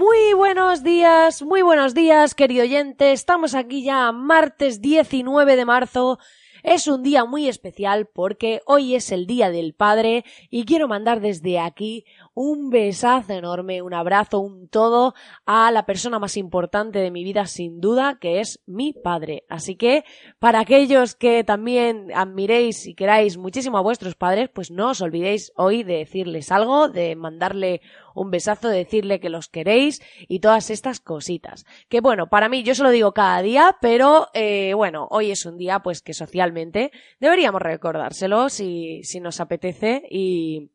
Muy buenos días, muy buenos días, querido oyente. Estamos aquí ya martes 19 de marzo. Es un día muy especial porque hoy es el Día del Padre y quiero mandar desde aquí un besazo enorme, un abrazo, un todo a la persona más importante de mi vida sin duda, que es mi padre. Así que para aquellos que también admiréis y queráis muchísimo a vuestros padres, pues no os olvidéis hoy de decirles algo, de mandarle un besazo, de decirle que los queréis y todas estas cositas. Que bueno, para mí yo se lo digo cada día, pero eh, bueno, hoy es un día pues que socialmente deberíamos recordárselo si, si nos apetece y,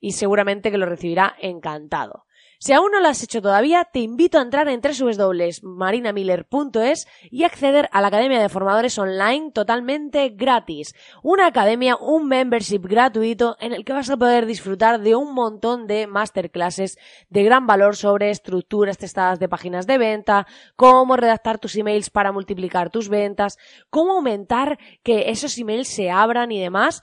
y seguramente que lo recibirá encantado. Si aún no lo has hecho todavía, te invito a entrar en www.marinamiller.es y acceder a la Academia de Formadores Online totalmente gratis. Una academia, un membership gratuito en el que vas a poder disfrutar de un montón de masterclasses de gran valor sobre estructuras testadas de páginas de venta, cómo redactar tus emails para multiplicar tus ventas, cómo aumentar que esos emails se abran y demás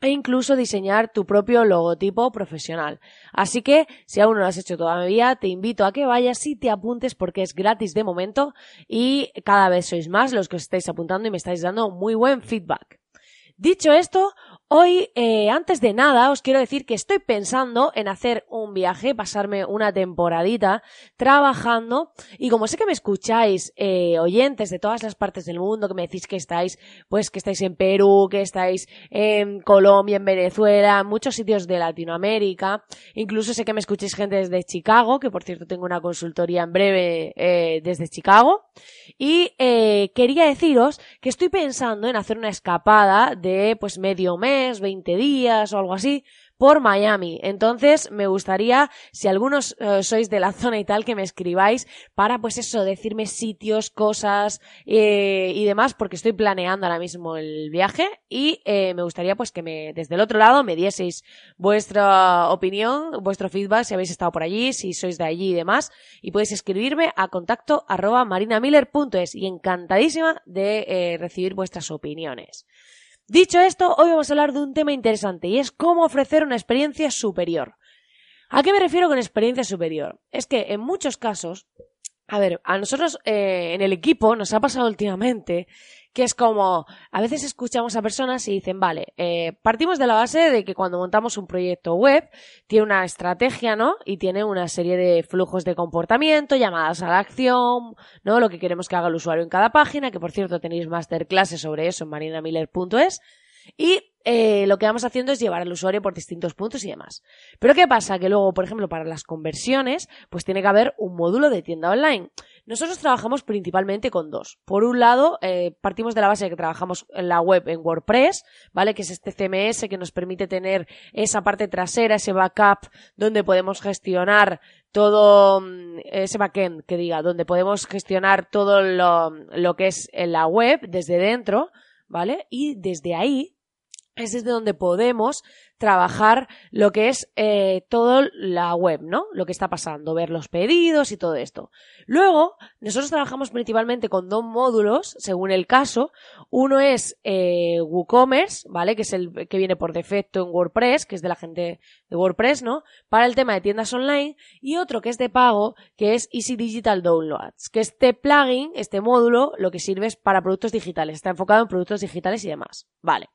e incluso diseñar tu propio logotipo profesional. Así que, si aún no lo has hecho todavía, te invito a que vayas y te apuntes porque es gratis de momento y cada vez sois más los que os estáis apuntando y me estáis dando muy buen feedback. Dicho esto, Hoy, eh, antes de nada, os quiero decir que estoy pensando en hacer un viaje, pasarme una temporadita trabajando. Y como sé que me escucháis eh, oyentes de todas las partes del mundo, que me decís que estáis, pues que estáis en Perú, que estáis en Colombia, en Venezuela, en muchos sitios de Latinoamérica, incluso sé que me escucháis gente desde Chicago, que por cierto tengo una consultoría en breve eh, desde Chicago, y quería deciros que estoy pensando en hacer una escapada de pues medio mes 20 días o algo así, por Miami. Entonces, me gustaría, si algunos eh, sois de la zona y tal, que me escribáis para, pues eso, decirme sitios, cosas eh, y demás, porque estoy planeando ahora mismo el viaje y eh, me gustaría, pues, que me, desde el otro lado me dieseis vuestra opinión, vuestro feedback, si habéis estado por allí, si sois de allí y demás, y podéis escribirme a contacto arroba marinamiller.es y encantadísima de recibir vuestras opiniones. Dicho esto, hoy vamos a hablar de un tema interesante y es cómo ofrecer una experiencia superior. ¿A qué me refiero con experiencia superior? Es que en muchos casos, a ver, a nosotros eh, en el equipo nos ha pasado últimamente que es como, a veces escuchamos a personas y dicen, vale, eh, partimos de la base de que cuando montamos un proyecto web, tiene una estrategia, ¿no? Y tiene una serie de flujos de comportamiento, llamadas a la acción, ¿no? Lo que queremos que haga el usuario en cada página, que por cierto tenéis masterclasses sobre eso en marinamiller.es. Y eh, lo que vamos haciendo es llevar al usuario por distintos puntos y demás. Pero ¿qué pasa? Que luego, por ejemplo, para las conversiones, pues tiene que haber un módulo de tienda online. Nosotros trabajamos principalmente con dos. Por un lado, eh, partimos de la base de que trabajamos en la web en WordPress, ¿vale? Que es este CMS que nos permite tener esa parte trasera, ese backup, donde podemos gestionar todo mm, ese backend que diga, donde podemos gestionar todo lo, lo que es en la web desde dentro, ¿vale? Y desde ahí es desde donde podemos trabajar lo que es eh, todo la web, ¿no? Lo que está pasando, ver los pedidos y todo esto. Luego, nosotros trabajamos principalmente con dos módulos, según el caso. Uno es eh, WooCommerce, ¿vale? Que es el que viene por defecto en WordPress, que es de la gente de WordPress, ¿no? Para el tema de tiendas online. Y otro que es de pago, que es Easy Digital Downloads, que este plugin, este módulo, lo que sirve es para productos digitales. Está enfocado en productos digitales y demás. Vale.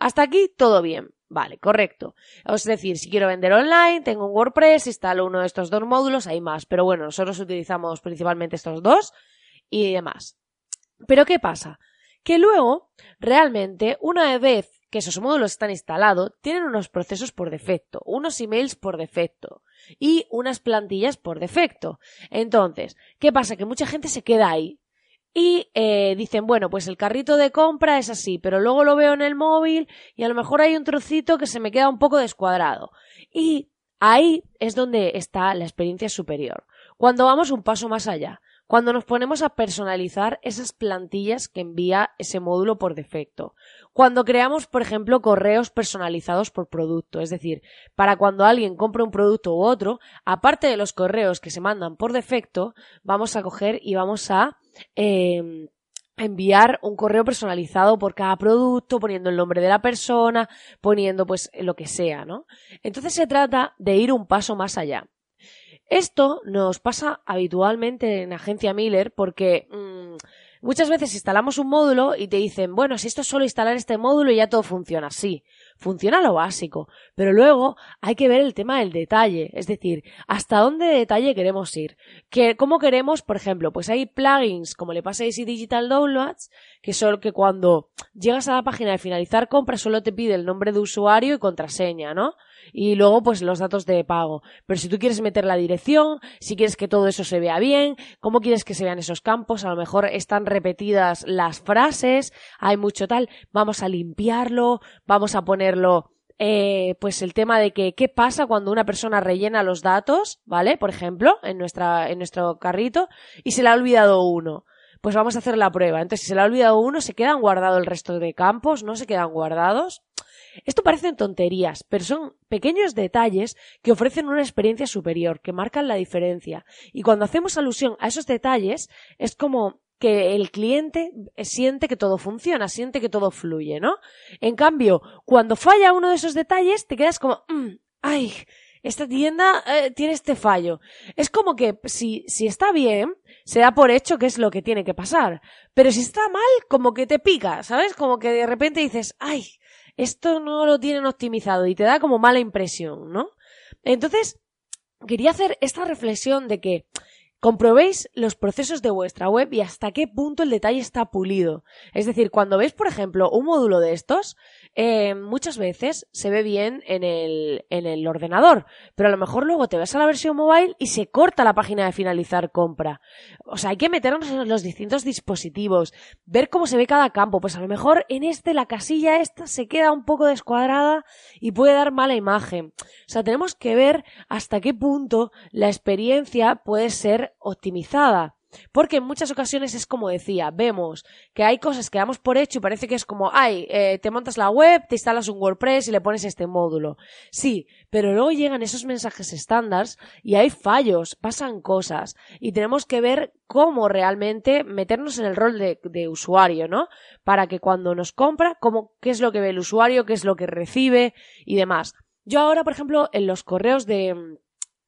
Hasta aquí todo bien. Vale, correcto. Es decir, si quiero vender online, tengo un WordPress, instalo uno de estos dos módulos, hay más. Pero bueno, nosotros utilizamos principalmente estos dos y demás. Pero ¿qué pasa? Que luego, realmente, una vez que esos módulos están instalados, tienen unos procesos por defecto, unos emails por defecto y unas plantillas por defecto. Entonces, ¿qué pasa? Que mucha gente se queda ahí y eh, dicen, bueno, pues el carrito de compra es así, pero luego lo veo en el móvil y a lo mejor hay un trocito que se me queda un poco descuadrado. Y ahí es donde está la experiencia superior. Cuando vamos un paso más allá. Cuando nos ponemos a personalizar esas plantillas que envía ese módulo por defecto. Cuando creamos, por ejemplo, correos personalizados por producto, es decir, para cuando alguien compra un producto u otro, aparte de los correos que se mandan por defecto, vamos a coger y vamos a em, enviar un correo personalizado por cada producto, poniendo el nombre de la persona, poniendo pues lo que sea, ¿no? Entonces se trata de ir un paso más allá. Esto nos pasa habitualmente en Agencia Miller porque mm, muchas veces instalamos un módulo y te dicen, bueno, si esto es solo instalar este módulo y ya todo funciona. Sí, funciona lo básico, pero luego hay que ver el tema del detalle, es decir, hasta dónde de detalle queremos ir. Que, ¿Cómo queremos, por ejemplo? Pues hay plugins, como le pasa a Easy Digital Downloads, que son que cuando llegas a la página de finalizar compra solo te pide el nombre de usuario y contraseña, ¿no? y luego pues los datos de pago. Pero si tú quieres meter la dirección, si quieres que todo eso se vea bien, cómo quieres que se vean esos campos, a lo mejor están repetidas las frases, hay mucho tal, vamos a limpiarlo, vamos a ponerlo eh, pues el tema de que qué pasa cuando una persona rellena los datos, ¿vale? Por ejemplo, en nuestra, en nuestro carrito, y se le ha olvidado uno. Pues vamos a hacer la prueba. Entonces, si se le ha olvidado uno, ¿se quedan guardados el resto de campos? ¿No se quedan guardados? Esto parecen tonterías, pero son pequeños detalles que ofrecen una experiencia superior, que marcan la diferencia. Y cuando hacemos alusión a esos detalles, es como que el cliente siente que todo funciona, siente que todo fluye, ¿no? En cambio, cuando falla uno de esos detalles, te quedas como, mm, ay, esta tienda eh, tiene este fallo. Es como que si, si está bien, se da por hecho que es lo que tiene que pasar. Pero si está mal, como que te pica, ¿sabes? Como que de repente dices, ay, esto no lo tienen optimizado y te da como mala impresión, ¿no? Entonces, quería hacer esta reflexión de que comprobéis los procesos de vuestra web y hasta qué punto el detalle está pulido. Es decir, cuando veis, por ejemplo, un módulo de estos, eh, muchas veces se ve bien en el, en el ordenador, pero a lo mejor luego te vas a la versión mobile y se corta la página de finalizar compra. O sea, hay que meternos en los distintos dispositivos, ver cómo se ve cada campo. Pues a lo mejor en este la casilla esta se queda un poco descuadrada y puede dar mala imagen. O sea, tenemos que ver hasta qué punto la experiencia puede ser optimizada. Porque en muchas ocasiones es como decía, vemos que hay cosas que damos por hecho y parece que es como, ay, eh, te montas la web, te instalas un WordPress y le pones este módulo. Sí, pero luego llegan esos mensajes estándar y hay fallos, pasan cosas y tenemos que ver cómo realmente meternos en el rol de, de usuario, ¿no? Para que cuando nos compra, cómo, qué es lo que ve el usuario, qué es lo que recibe y demás. Yo ahora, por ejemplo, en los correos de,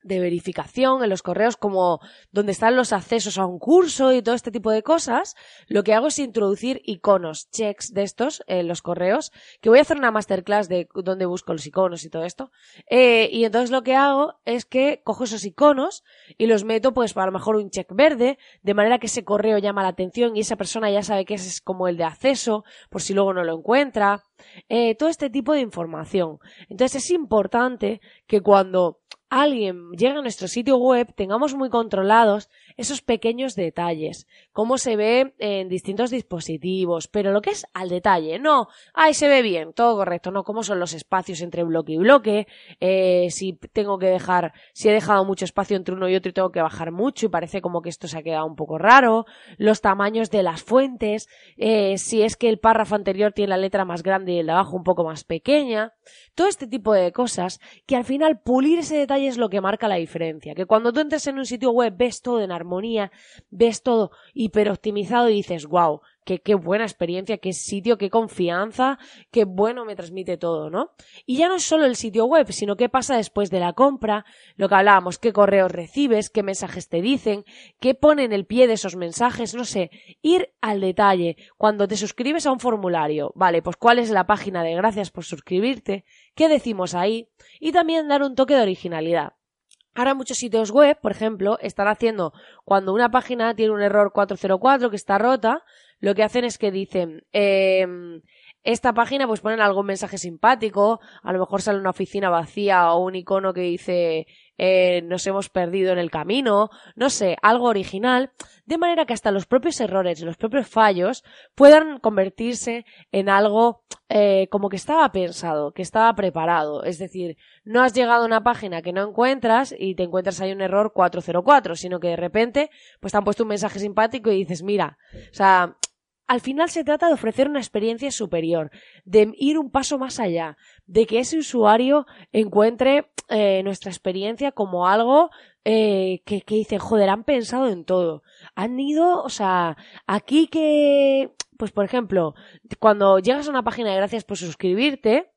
de verificación en los correos como donde están los accesos a un curso y todo este tipo de cosas, lo que hago es introducir iconos, checks de estos en los correos, que voy a hacer una masterclass de dónde busco los iconos y todo esto. Eh, y entonces lo que hago es que cojo esos iconos y los meto pues a lo mejor un check verde, de manera que ese correo llama la atención y esa persona ya sabe que ese es como el de acceso, por si luego no lo encuentra. Eh, todo este tipo de información. Entonces es importante que cuando alguien llega a nuestro sitio web tengamos muy controlados esos pequeños detalles, cómo se ve en distintos dispositivos, pero lo que es al detalle, no, ay, se ve bien, todo correcto, no, cómo son los espacios entre bloque y bloque, eh, si tengo que dejar, si he dejado mucho espacio entre uno y otro y tengo que bajar mucho y parece como que esto se ha quedado un poco raro, los tamaños de las fuentes, eh, si es que el párrafo anterior tiene la letra más grande y el de abajo un poco más pequeña, todo este tipo de cosas que al final pulir ese detalle es lo que marca la diferencia, que cuando tú entres en un sitio web ves todo en armonía, ves todo hiper optimizado y dices, wow, qué, qué buena experiencia, qué sitio, qué confianza, qué bueno me transmite todo, ¿no? Y ya no es solo el sitio web, sino qué pasa después de la compra, lo que hablábamos, qué correos recibes, qué mensajes te dicen, qué pone en el pie de esos mensajes, no sé, ir al detalle. Cuando te suscribes a un formulario, vale, pues cuál es la página de gracias por suscribirte, qué decimos ahí, y también dar un toque de originalidad. Ahora muchos sitios web, por ejemplo, están haciendo cuando una página tiene un error 404 que está rota, lo que hacen es que dicen, eh, esta página pues ponen algún mensaje simpático, a lo mejor sale una oficina vacía o un icono que dice eh, nos hemos perdido en el camino, no sé, algo original, de manera que hasta los propios errores, los propios fallos puedan convertirse en algo eh, como que estaba pensado, que estaba preparado. Es decir, no has llegado a una página que no encuentras y te encuentras ahí un error 404, sino que de repente pues te han puesto un mensaje simpático y dices, mira, o sea, al final se trata de ofrecer una experiencia superior, de ir un paso más allá, de que ese usuario encuentre eh, nuestra experiencia como algo eh, que, que dice, joder, han pensado en todo. Han ido, o sea, aquí que, pues por ejemplo, cuando llegas a una página de gracias por suscribirte,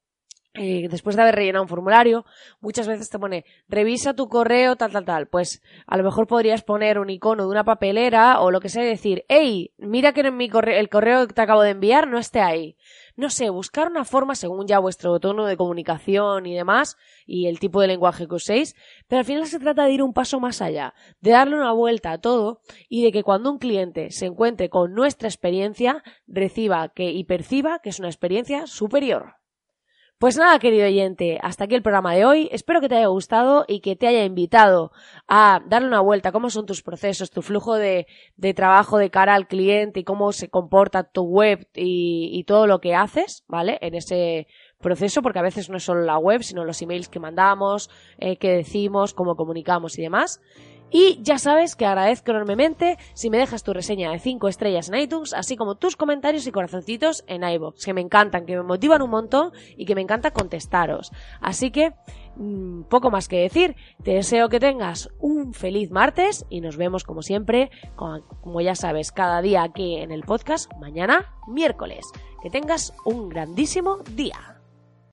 eh, después de haber rellenado un formulario, muchas veces te pone revisa tu correo, tal, tal, tal. Pues a lo mejor podrías poner un icono de una papelera o lo que sea y decir, hey, mira que en mi correo, el correo que te acabo de enviar no esté ahí. No sé, buscar una forma según ya vuestro tono de comunicación y demás y el tipo de lenguaje que uséis, pero al final se trata de ir un paso más allá, de darle una vuelta a todo y de que cuando un cliente se encuentre con nuestra experiencia, reciba que y perciba que es una experiencia superior. Pues nada, querido oyente, hasta aquí el programa de hoy. Espero que te haya gustado y que te haya invitado a darle una vuelta a cómo son tus procesos, tu flujo de, de trabajo de cara al cliente y cómo se comporta tu web y, todo lo que haces, ¿vale? En ese proceso, porque a veces no es solo la web, sino los emails que mandamos, eh, que decimos, cómo comunicamos y demás. Y ya sabes que agradezco enormemente si me dejas tu reseña de 5 estrellas en iTunes, así como tus comentarios y corazoncitos en iVoox, que me encantan, que me motivan un montón y que me encanta contestaros. Así que, mmm, poco más que decir, te deseo que tengas un feliz martes y nos vemos como siempre, como ya sabes, cada día aquí en el podcast, mañana miércoles. Que tengas un grandísimo día.